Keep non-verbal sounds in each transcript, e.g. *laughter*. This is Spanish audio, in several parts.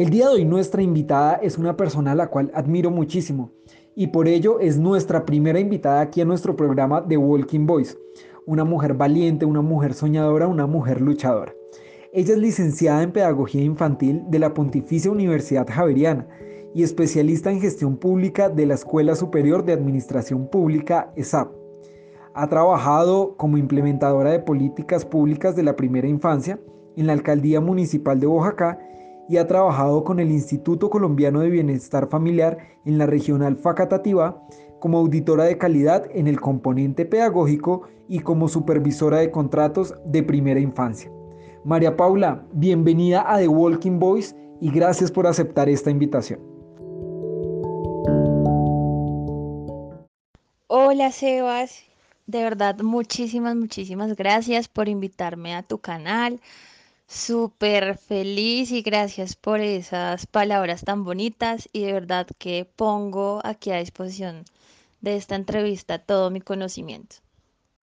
El día de hoy nuestra invitada es una persona a la cual admiro muchísimo y por ello es nuestra primera invitada aquí a nuestro programa The Walking Voice. Una mujer valiente, una mujer soñadora, una mujer luchadora. Ella es licenciada en Pedagogía Infantil de la Pontificia Universidad Javeriana y especialista en gestión pública de la Escuela Superior de Administración Pública, ESAP. Ha trabajado como implementadora de políticas públicas de la primera infancia en la Alcaldía Municipal de Oaxaca y ha trabajado con el Instituto Colombiano de Bienestar Familiar en la regional Facatativá como auditora de calidad en el componente pedagógico y como supervisora de contratos de primera infancia. María Paula, bienvenida a The Walking Voice y gracias por aceptar esta invitación. Hola Sebas, de verdad muchísimas, muchísimas gracias por invitarme a tu canal. Súper feliz y gracias por esas palabras tan bonitas y de verdad que pongo aquí a disposición de esta entrevista todo mi conocimiento.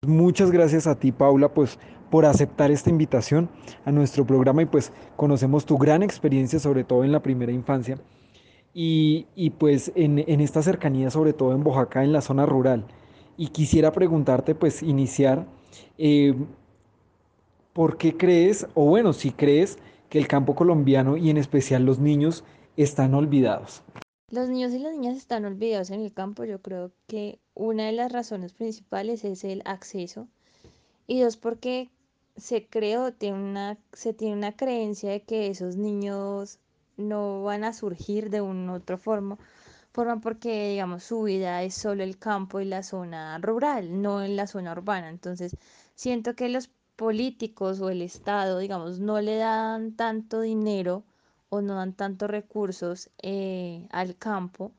Muchas gracias a ti Paula pues por aceptar esta invitación a nuestro programa y pues conocemos tu gran experiencia sobre todo en la primera infancia y, pues en, esta cercanía, sobre todo en Oaxaca, en la zona rural. Y quisiera preguntarte, pues iniciar, eh, ¿por qué crees, o bueno, si crees que el campo colombiano y en especial los niños están olvidados? Los niños y las niñas están olvidados en el campo. Yo creo que una de las razones principales es el acceso. Y dos, porque se creó, tiene una, se tiene una creencia de que esos niños no van a surgir de una otra forma, forma porque, digamos, su vida es solo el campo y la zona rural, no en la zona urbana. Entonces, siento que los políticos o el Estado, digamos, no le dan tanto dinero o no dan tantos recursos eh, al campo,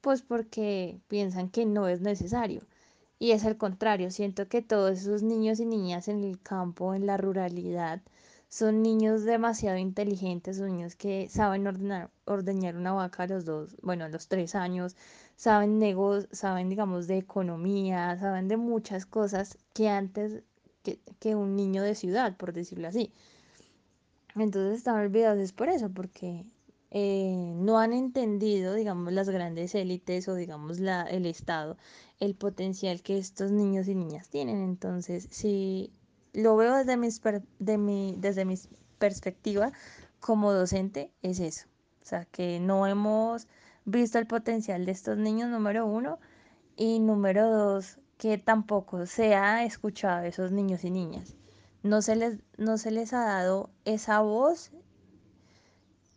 pues porque piensan que no es necesario. Y es al contrario, siento que todos esos niños y niñas en el campo, en la ruralidad, son niños demasiado inteligentes, son niños que saben ordenar, ordeñar una vaca a los dos, bueno, a los tres años, saben negocios, saben, digamos, de economía, saben de muchas cosas que antes que, un niño de ciudad, por decirlo así. Entonces están olvidados es por eso, porque eh, no han entendido, digamos, las grandes élites o, digamos, la, el Estado, el potencial que estos niños y niñas tienen. Entonces, si lo veo desde, mis de mi, desde mi perspectiva como docente, es eso. O sea, que no hemos visto el potencial de estos niños, número uno, y número dos, que tampoco se ha escuchado a esos niños y niñas. No se les, no se les ha dado esa voz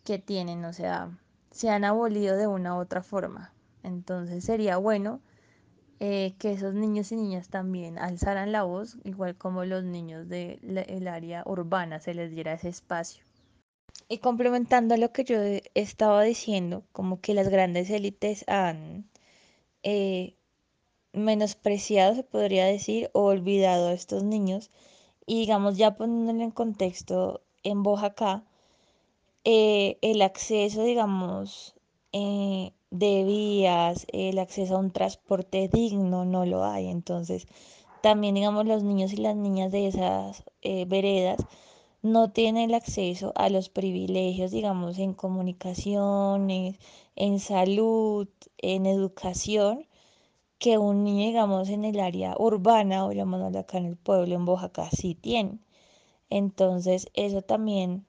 que tienen, o sea, se han abolido de una u otra forma. Entonces sería bueno eh, que esos niños y niñas también alzaran la voz, igual como los niños del área urbana se les diera ese espacio. Y complementando lo que yo estaba diciendo, como que las grandes élites han eh, menospreciado, se podría decir, o olvidado a estos niños. Y digamos, ya poniéndolo en contexto, en Oaxaca, eh, el acceso, digamos, de vías, el acceso a un transporte digno no lo hay. Entonces, también, digamos, los niños y las niñas de esas eh, veredas no tienen el acceso a los privilegios, digamos, en comunicaciones, en salud, en educación, que un niño, digamos, en el área urbana o llamándolo acá en el pueblo, en Oaxaca, sí tiene. Entonces, eso también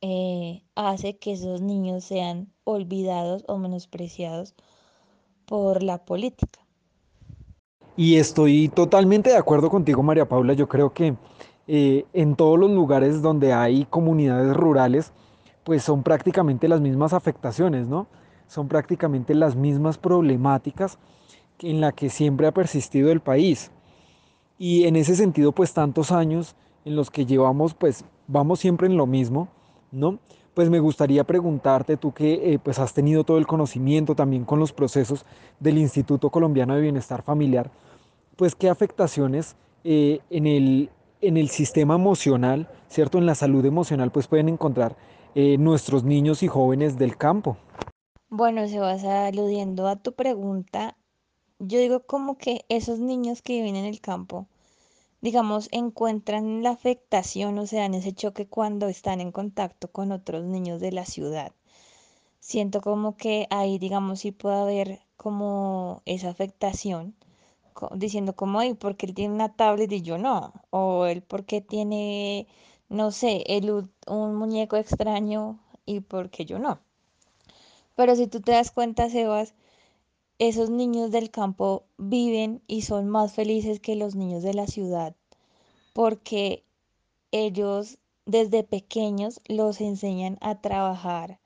eh, hace que esos niños sean olvidados o menospreciados por la política. Y estoy totalmente de acuerdo contigo, María Paula. Yo creo que eh, en todos los lugares donde hay comunidades rurales, pues son prácticamente las mismas afectaciones, ¿no? Son prácticamente las mismas problemáticas en la que siempre ha persistido el país. Y en ese sentido, pues tantos años en los que llevamos, pues vamos siempre en lo mismo, ¿no? Pues me gustaría preguntarte, tú que eh, pues has tenido todo el conocimiento también con los procesos del Instituto Colombiano de Bienestar Familiar, pues qué afectaciones eh, en, el, en el sistema emocional, ¿cierto? En la salud emocional, pues pueden encontrar eh, nuestros niños y jóvenes del campo. Bueno, se vas aludiendo a tu pregunta, yo digo como que esos niños que viven en el campo, digamos, encuentran la afectación, o sea, en ese choque cuando están en contacto con otros niños de la ciudad. Siento como que ahí, digamos, sí puede haber como esa afectación, diciendo como, ay, porque él tiene una tablet y yo no? O él porque tiene, no sé, el, un muñeco extraño y porque yo no? Pero si tú te das cuenta, Sebas, esos niños del campo viven y son más felices que los niños de la ciudad porque ellos desde pequeños los enseñan a trabajar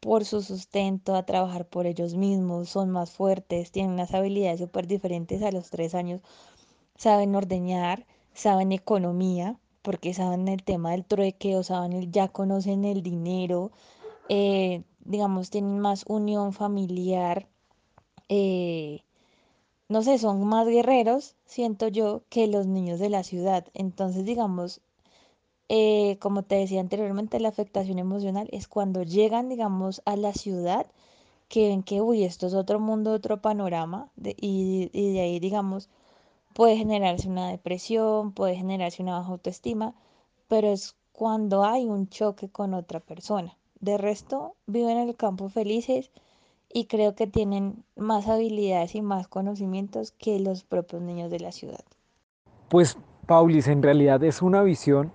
por su sustento, a trabajar por ellos mismos, son más fuertes, tienen unas habilidades súper diferentes a los tres años, saben ordeñar, saben economía, porque saben el tema del trueque, o saben el, ya conocen el dinero, eh, digamos, tienen más unión familiar, eh, no sé, son más guerreros, siento yo, que los niños de la ciudad. Entonces, digamos, eh, como te decía anteriormente, la afectación emocional es cuando llegan, digamos, a la ciudad, que ven que, uy, esto es otro mundo, otro panorama, de- y, y de ahí, digamos, puede generarse una depresión, puede generarse una baja autoestima, pero es cuando hay un choque con otra persona. De resto, viven en el campo felices y creo que tienen más habilidades y más conocimientos que los propios niños de la ciudad. Pues, Paulis, en realidad es una visión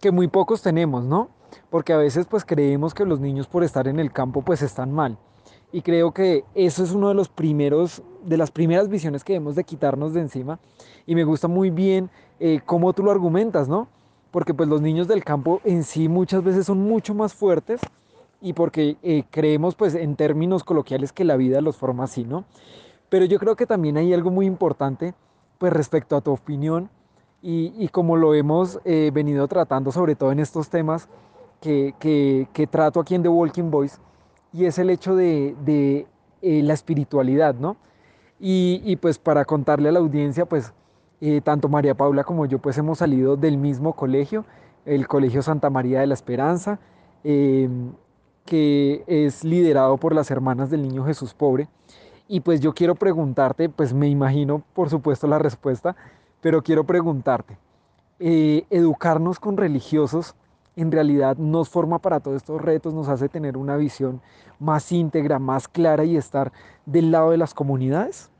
que muy pocos tenemos, ¿no? Porque a veces pues creemos que los niños por estar en el campo pues están mal. Y creo que eso es uno de los primeros, de las primeras visiones que debemos de quitarnos de encima. Y me gusta muy bien eh, cómo tú lo argumentas, ¿no? Porque pues los niños del campo en sí muchas veces son mucho más fuertes y porque eh, creemos pues en términos coloquiales que la vida los forma así, ¿no? Pero yo creo que también hay algo muy importante, pues respecto a tu opinión y, y como lo hemos eh, venido tratando, sobre todo en estos temas que, que, que, trato aquí en The Walking Voice, y es el hecho de, de eh, la espiritualidad, ¿no? Y, y, pues para contarle a la audiencia, pues tanto María Paula como yo pues hemos salido del mismo colegio, el Colegio Santa María de la Esperanza, eh, que es liderado por las hermanas del Niño Jesús Pobre. Y pues yo quiero preguntarte, pues me imagino por supuesto la respuesta, pero quiero preguntarte, eh, ¿educarnos con religiosos en realidad nos forma para todos estos retos, nos hace tener una visión más íntegra, más clara y estar del lado de las comunidades?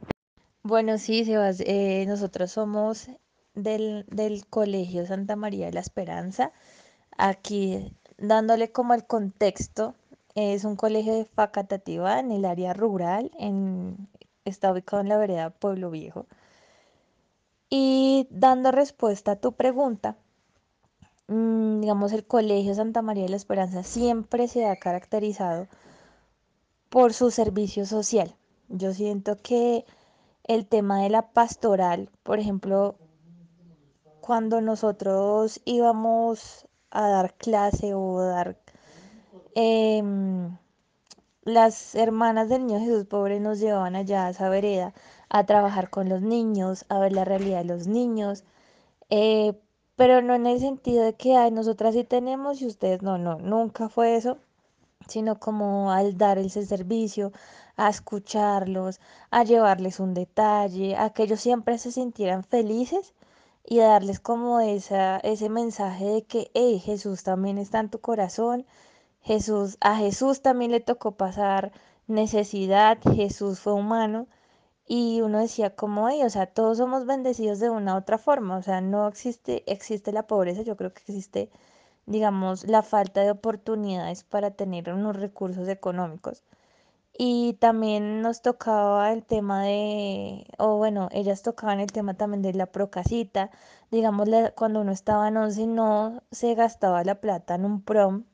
Bueno, sí, Sebas, eh, nosotros somos del, del Colegio Santa María de la Esperanza. Aquí dándole como el contexto, es un colegio de Facatativá en el área rural, en, está ubicado en la vereda Pueblo Viejo. Y dando respuesta a tu pregunta, mm, digamos, el Colegio Santa María de la Esperanza siempre se ha caracterizado por su servicio social. Yo siento que el tema de la pastoral, por ejemplo, cuando nosotros íbamos a dar clase o dar em, las hermanas del niño Jesús pobre nos llevaban allá a esa vereda a trabajar con los niños, a ver la realidad de los niños, eh, pero no en el sentido de que ay, nosotras sí tenemos y ustedes no, no, nunca fue eso, sino como al dar ese servicio, a escucharlos, a llevarles un detalle, a que ellos siempre se sintieran felices y darles como esa, ese mensaje de que hey, Jesús también está en tu corazón Jesús, a Jesús también le tocó pasar necesidad, Jesús fue humano y uno decía como ellos, o sea, todos somos bendecidos de una u otra forma, o sea, no existe, existe la pobreza, yo creo que existe, digamos, la falta de oportunidades para tener unos recursos económicos. Y también nos tocaba el tema de, o bueno, ellas tocaban el tema también de la procasita, digamos, cuando uno estaba en once no se gastaba la plata en un prom,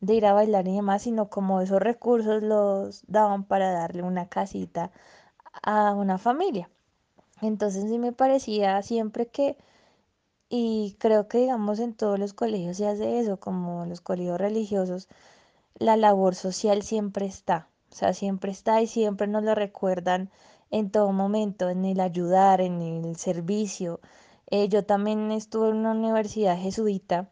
de ir a bailar y demás, sino como esos recursos los daban para darle una casita a una familia. Entonces sí me parecía siempre que, y creo que digamos en todos los colegios se hace eso, como los colegios religiosos, la labor social siempre está, o sea, siempre está y siempre nos lo recuerdan en todo momento, en el ayudar, en el servicio. Eh, yo también estuve en una universidad jesuita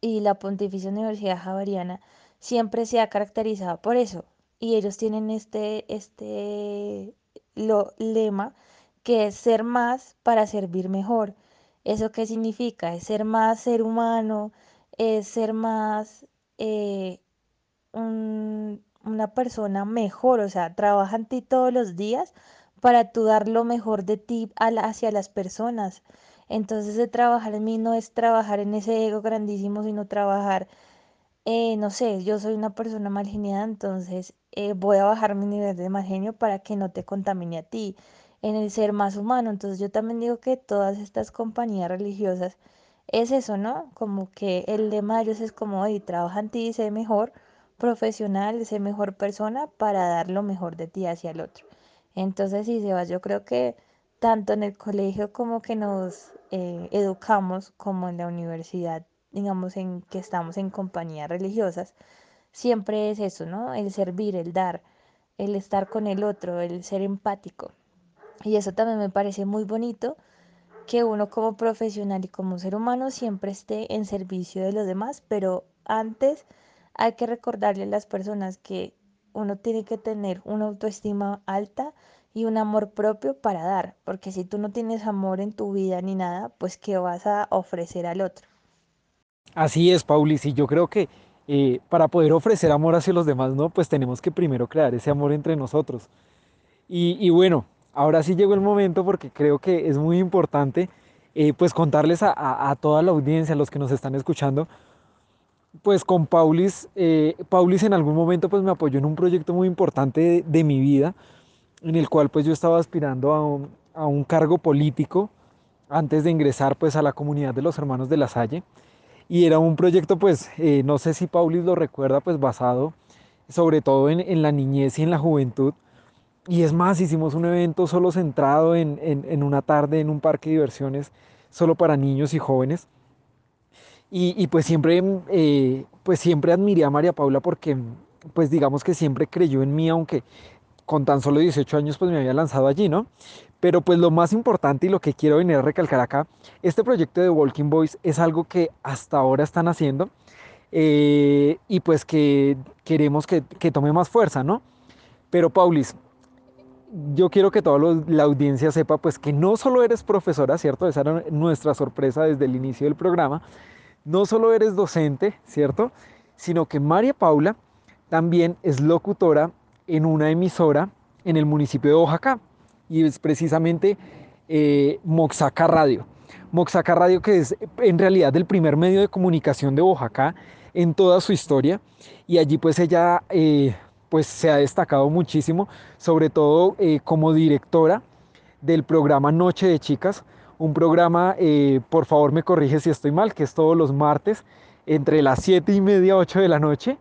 y la Pontificia Universidad Javeriana siempre se ha caracterizado por eso. Y ellos tienen este, este lo, lema que es ser más para servir mejor. ¿Eso qué significa? Es ser más ser humano, es ser más eh, un- una persona mejor, o sea, trabaja en ti todos los días para tú dar lo mejor de ti hacia las personas. Entonces, de trabajar en mí no es trabajar en ese ego grandísimo, sino trabajar eh, no sé, yo soy una persona mal geniada, entonces eh, voy a bajar mi nivel de mal genio para que no te contamine a ti en el ser más humano. Entonces yo también digo que todas estas compañías religiosas es eso, ¿no? Como que el de ellos es como, oye, trabaja en ti, sé mejor profesional, sé mejor persona para dar lo mejor de ti hacia el otro. Entonces, sí, Sebas, yo creo que tanto en el colegio como que nos eh, educamos, como en la universidad digamos, en que estamos en compañías religiosas, siempre es eso, ¿no? El servir, el dar, el estar con el otro, el ser empático. Y eso también me parece muy bonito, que uno como profesional y como ser humano siempre esté en servicio de los demás, pero antes hay que recordarle a las personas que uno tiene que tener una autoestima alta y un amor propio para dar, porque si tú no tienes amor en tu vida ni nada, pues ¿qué vas a ofrecer al otro? Así es, Paulis, y yo creo que eh, para poder ofrecer amor hacia los demás, ¿no? Pues tenemos que primero crear ese amor entre nosotros. Y, bueno, ahora sí llegó el momento porque creo que es muy importante eh, pues contarles a toda la audiencia, a los que nos están escuchando, pues con Paulis, eh, Paulis en algún momento pues me apoyó en un proyecto muy importante de, mi vida, en el cual pues yo estaba aspirando a un, cargo político antes de ingresar pues a la comunidad de los hermanos de la Salle. Y era un proyecto pues, eh, no sé si Paulis lo recuerda, pues basado sobre todo en, en la niñez y en la juventud y es más, hicimos un evento solo centrado en, en- en una tarde en un parque de diversiones, solo para niños y jóvenes. Y, y pues siempre, mm, eh, pues siempre admiré a María Paula porque, pues digamos que siempre creyó en mí, aunque con tan solo 18 años pues me había lanzado allí, ¿no? Pero pues lo más importante y lo que quiero venir a recalcar acá, este proyecto de Walking Boys es algo que hasta ahora están haciendo eh, y pues que queremos que, que tome más fuerza, ¿no? Pero Paulis, yo quiero que toda la audiencia sepa pues que no solo eres profesora, ¿cierto? Esa era nuestra sorpresa desde el inicio del programa. No solo eres docente, ¿cierto? Sino que María Paula también es locutora en una emisora en el municipio de Oaxaca y es precisamente eh, Moxaca Radio. Moxaca Radio que es en realidad el primer medio de comunicación de Oaxaca en toda su historia y allí pues ella eh, pues se ha destacado muchísimo, sobre todo eh, como directora del programa Noche de Chicas, un programa, eh, por favor me corrige si estoy mal, que es todos los martes entre las 7 y media, 8 de la noche,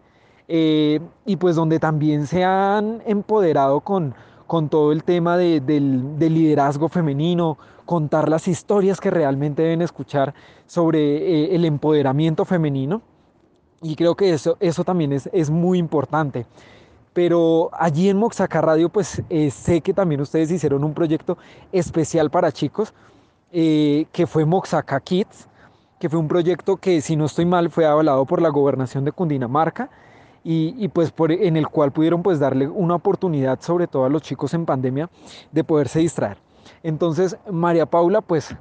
eh, y pues donde también se han empoderado con, con todo el tema de- del, liderazgo femenino, contar las historias que realmente deben escuchar sobre eh, el empoderamiento femenino, y creo que eso, eso también es, es muy importante. Pero allí en Moxaca Radio, pues sé que también ustedes hicieron un proyecto especial para chicos, eh, que fue Moxaca Kids, que fue un proyecto que, si no estoy mal, fue avalado por la gobernación de Cundinamarca y, y pues por, en el cual pudieron pues darle una oportunidad, sobre todo a los chicos en pandemia, de poderse distraer. Entonces, María Paula, pues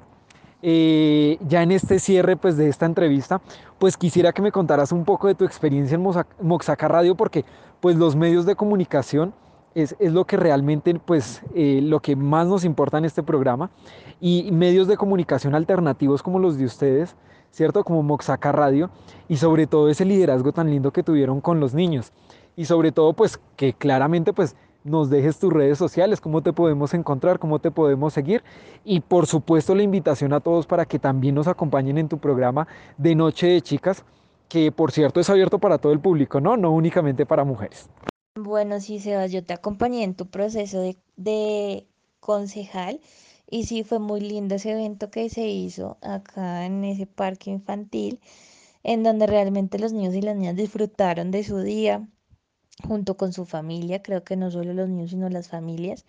eh, ya en este cierre pues, de esta entrevista, pues quisiera que me contaras un poco de tu experiencia en Moxa- Moxaca Radio, porque pues los medios de comunicación es, es lo que realmente, pues eh, lo que más nos importa en este programa, y medios de comunicación alternativos como los de ustedes, ¿cierto? Como Moxaca Radio, y sobre todo ese liderazgo tan lindo que tuvieron con los niños, y sobre todo pues que claramente pues nos dejes tus redes sociales, cómo te podemos encontrar, cómo te podemos seguir y por supuesto la invitación a todos para que también nos acompañen en tu programa de Noche de Chicas, que por cierto es abierto para todo el público, ¿no? No únicamente para mujeres. Bueno, sí, Sebas, yo te acompañé en tu proceso de, concejal y sí fue muy lindo ese evento que se hizo acá en ese parque infantil, en donde realmente los niños y las niñas disfrutaron de su día junto con su familia, creo que no solo los niños, sino las familias.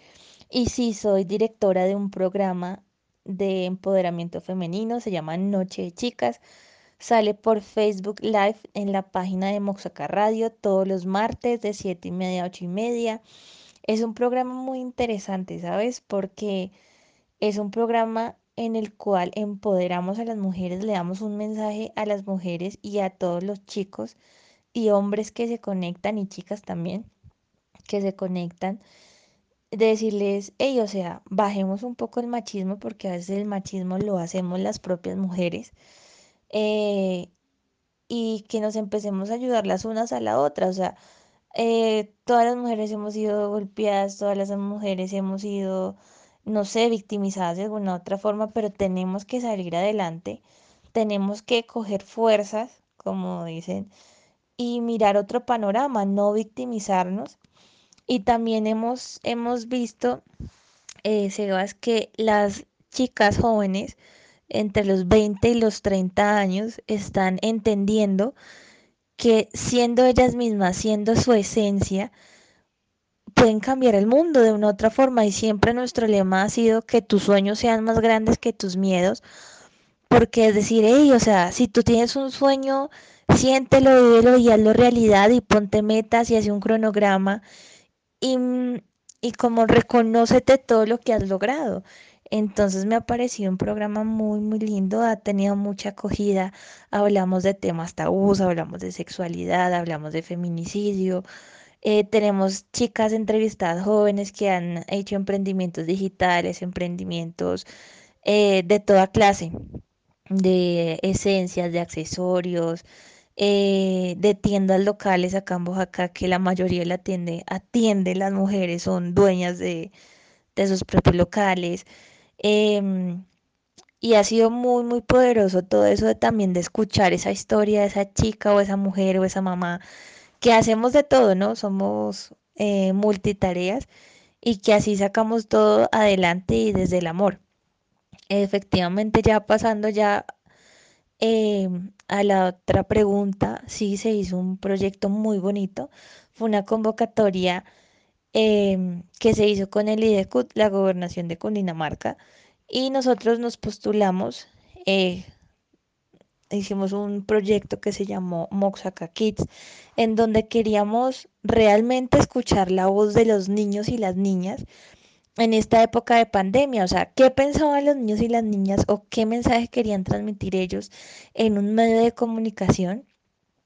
Y sí, soy directora de un programa de empoderamiento femenino, se llama Noche de Chicas. Sale por Facebook Live en la página de Moxaca Radio todos los martes de 7 y media a 8 y media. Es un programa muy interesante, ¿sabes? Porque es un programa en el cual empoderamos a las mujeres, le damos un mensaje a las mujeres y a todos los chicos y hombres que se conectan y chicas también que se conectan, de decirles, hey, o sea, bajemos un poco el machismo porque a veces el machismo lo hacemos las propias mujeres. Eh, y que nos empecemos a ayudar las unas a la otra. O sea, eh, todas las mujeres hemos sido golpeadas, todas las mujeres hemos sido, no sé, victimizadas de alguna otra forma, pero tenemos que salir adelante, tenemos que coger fuerzas, como dicen, y mirar otro panorama, no victimizarnos. Y también hemos, hemos visto, eh, Sebas, que las chicas jóvenes entre los 20 y los 30 años están entendiendo que siendo ellas mismas, siendo su esencia, pueden cambiar el mundo de una otra forma y siempre nuestro lema ha sido que tus sueños sean más grandes que tus miedos, porque es decir, hey, o sea, si tú tienes un sueño, siéntelo, vívelo y hazlo realidad y ponte metas y hace un cronograma y, y como reconócete todo lo que has logrado. Entonces me ha parecido un programa muy, muy lindo, ha tenido mucha acogida. Hablamos de temas tabús, hablamos de sexualidad, hablamos de feminicidio. Eh, tenemos chicas entrevistadas jóvenes que han hecho emprendimientos digitales, emprendimientos eh, de toda clase, de esencias, de accesorios, eh, de tiendas locales acá en Oaxaca, que la mayoría la atiende, atiende las mujeres, son dueñas de, de sus propios locales. Em, y ha sido muy, muy poderoso todo eso de también de escuchar esa historia de esa chica o esa mujer o esa mamá, que hacemos de todo, ¿no? Somos eh, multitareas y que así sacamos todo adelante y desde el amor. Efectivamente, ya pasando ya em, a la otra pregunta, sí se hizo un proyecto muy bonito. Fue una convocatoria em, que se hizo con el IDECUT, la gobernación de Cundinamarca, y nosotros nos postulamos, eh, hicimos un proyecto que se llamó Moxaca Kids, en donde queríamos realmente escuchar la voz de los niños y las niñas en esta época de pandemia, o sea, qué pensaban los niños y las niñas o qué mensaje querían transmitir ellos en un medio de comunicación.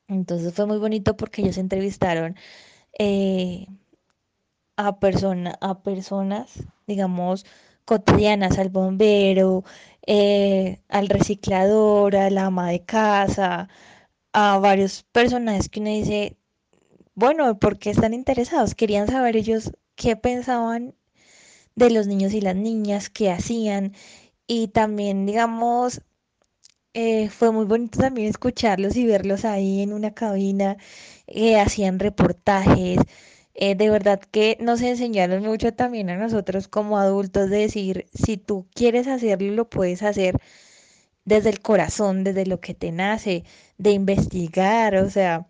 Entonces fue muy bonito porque ellos entrevistaron eh, a, persona, a personas, digamos, cotidianas, al bombero, eh, al reciclador, a la ama de casa, a varios personajes que uno dice, bueno, ¿por qué están interesados? Querían saber ellos qué pensaban de los niños y las niñas, qué hacían. Y también, digamos, eh, fue muy bonito también escucharlos y verlos ahí en una cabina, eh, hacían reportajes. Eh, de verdad que nos enseñaron mucho también a nosotros como adultos de decir, si tú quieres hacerlo, lo puedes hacer desde el corazón, desde lo que te nace, de investigar, o sea,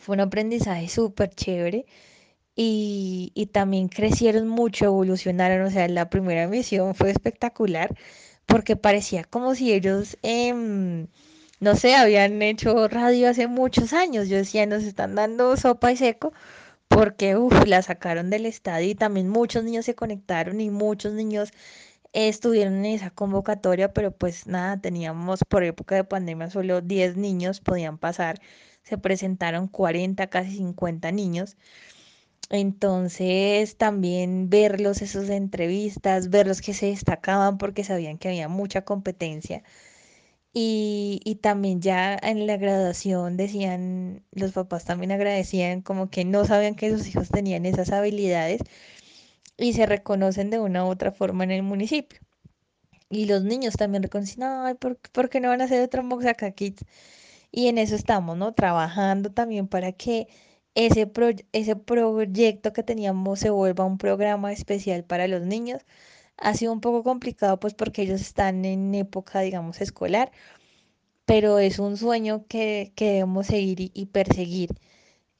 fue un aprendizaje súper chévere y, y también crecieron mucho, evolucionaron, o sea, la primera misión fue espectacular porque parecía como si ellos, em, no sé, habían hecho radio hace muchos años. Yo decía, nos están dando sopa y seco porque uf, la sacaron del estadio y también muchos niños se conectaron y muchos niños estuvieron en esa convocatoria, pero pues nada, teníamos por época de pandemia solo 10 niños podían pasar, se presentaron 40, casi 50 niños. Entonces también verlos, esas entrevistas, verlos que se destacaban porque sabían que había mucha competencia. Y, y también ya en la graduación decían, los papás también agradecían como que no sabían que sus hijos tenían esas habilidades y se reconocen de una u otra forma en el municipio. Y los niños también reconocen, ay, ¿por, por qué no van a hacer otra Moxaca Kids? Y en eso estamos, ¿no? Trabajando también para que ese, pro- ese proyecto que teníamos se vuelva un programa especial para los niños. Ha sido un poco complicado pues porque ellos están en época, digamos, escolar, pero es un sueño que, que debemos seguir y, perseguir.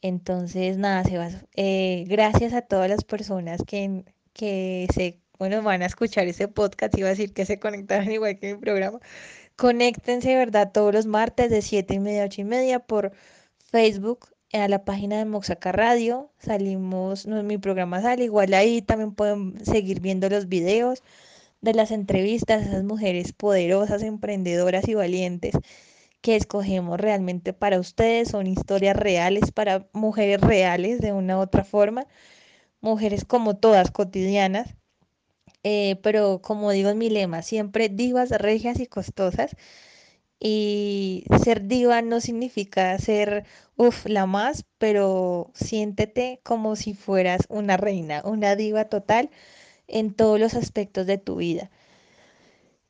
Entonces, nada, Sebas, eh, gracias a todas las personas que, que se, bueno, van a escuchar ese podcast, iba a decir que se conectaran igual que mi programa. Conéctense, ¿verdad? Todos los martes de 7 y media a 8 y media por Facebook a la página de Moxaca Radio. Salimos, no, mi programa sale, igual ahí también pueden seguir viendo los videos. de las entrevistas, esas mujeres poderosas, emprendedoras y valientes que escogemos realmente para ustedes, son historias reales para mujeres reales de una u otra forma, mujeres como todas cotidianas, eh, pero como digo en mi lema, siempre divas regias y costosas. Y ser diva no significa ser, uff, la más, pero siéntete como si fueras una reina, una diva total en todos los aspectos de tu vida.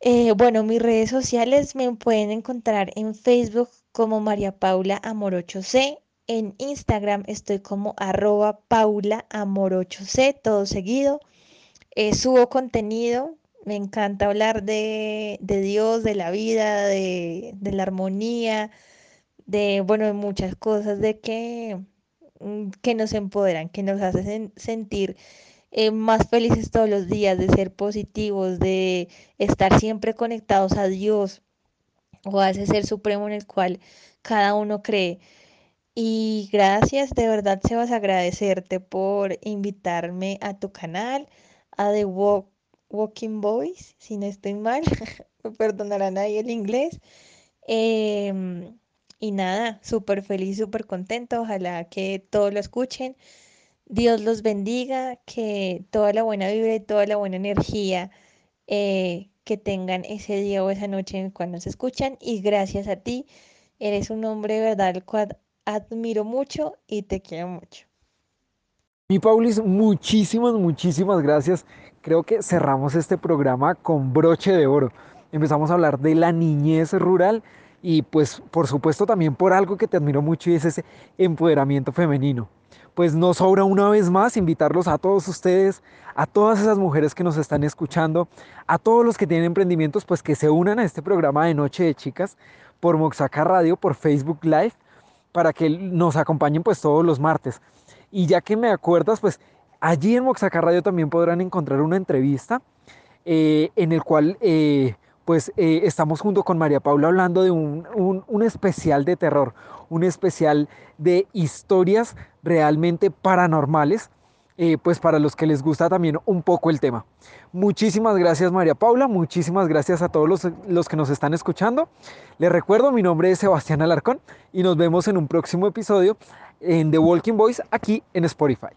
Eh, bueno, mis redes sociales me pueden encontrar en Facebook como María Paula Amorocho C. En Instagram estoy como arroba Paula C, todo seguido. Eh, subo contenido, me encanta hablar de, de Dios, de la vida, de, de, la armonía, de, bueno, de muchas cosas, de que, mm, que nos empoderan, que nos hacen sentir eh, más felices todos los días, de ser positivos, de estar siempre conectados a Dios o a ese ser supremo en el cual cada uno cree. Y gracias, de verdad, Sebas, agradecerte por invitarme a tu canal, a The Walking Boys, si no estoy mal, *laughs* me perdonarán ahí el inglés. Em, y nada, súper feliz, súper contento, ojalá que todos lo escuchen. Dios los bendiga, que toda la buena vibra y toda la buena energía eh, que tengan ese día o esa noche en el nos escuchan. Y gracias a ti, eres un hombre verdad al cual admiro mucho y te quiero mucho. Mi Paulis, muchísimas, muchísimas gracias. Creo que cerramos este programa con broche de oro. Empezamos a hablar de la niñez rural y pues por supuesto también por algo que te admiro mucho y es ese empoderamiento femenino pues nos sobra una vez más invitarlos a todos ustedes, a todas esas mujeres que nos están escuchando, a todos los que tienen emprendimientos, pues que se unan a este programa de Noche de Chicas por Moxaca Radio, por Facebook Live, para que nos acompañen pues todos los martes. Y ya que me acuerdas, pues allí en Moxaca Radio también podrán encontrar una entrevista eh, en el cual eh, pues eh, estamos junto con María Paula hablando de un, un, especial de terror, un especial de historias realmente paranormales, pues para los que les gusta también un poco el tema. Muchísimas gracias María Paula, muchísimas gracias a todos los, los que nos están escuchando. Les recuerdo, mi nombre es Sebastián Alarcón y nos vemos en un próximo episodio en The Walking Voice aquí en Spotify.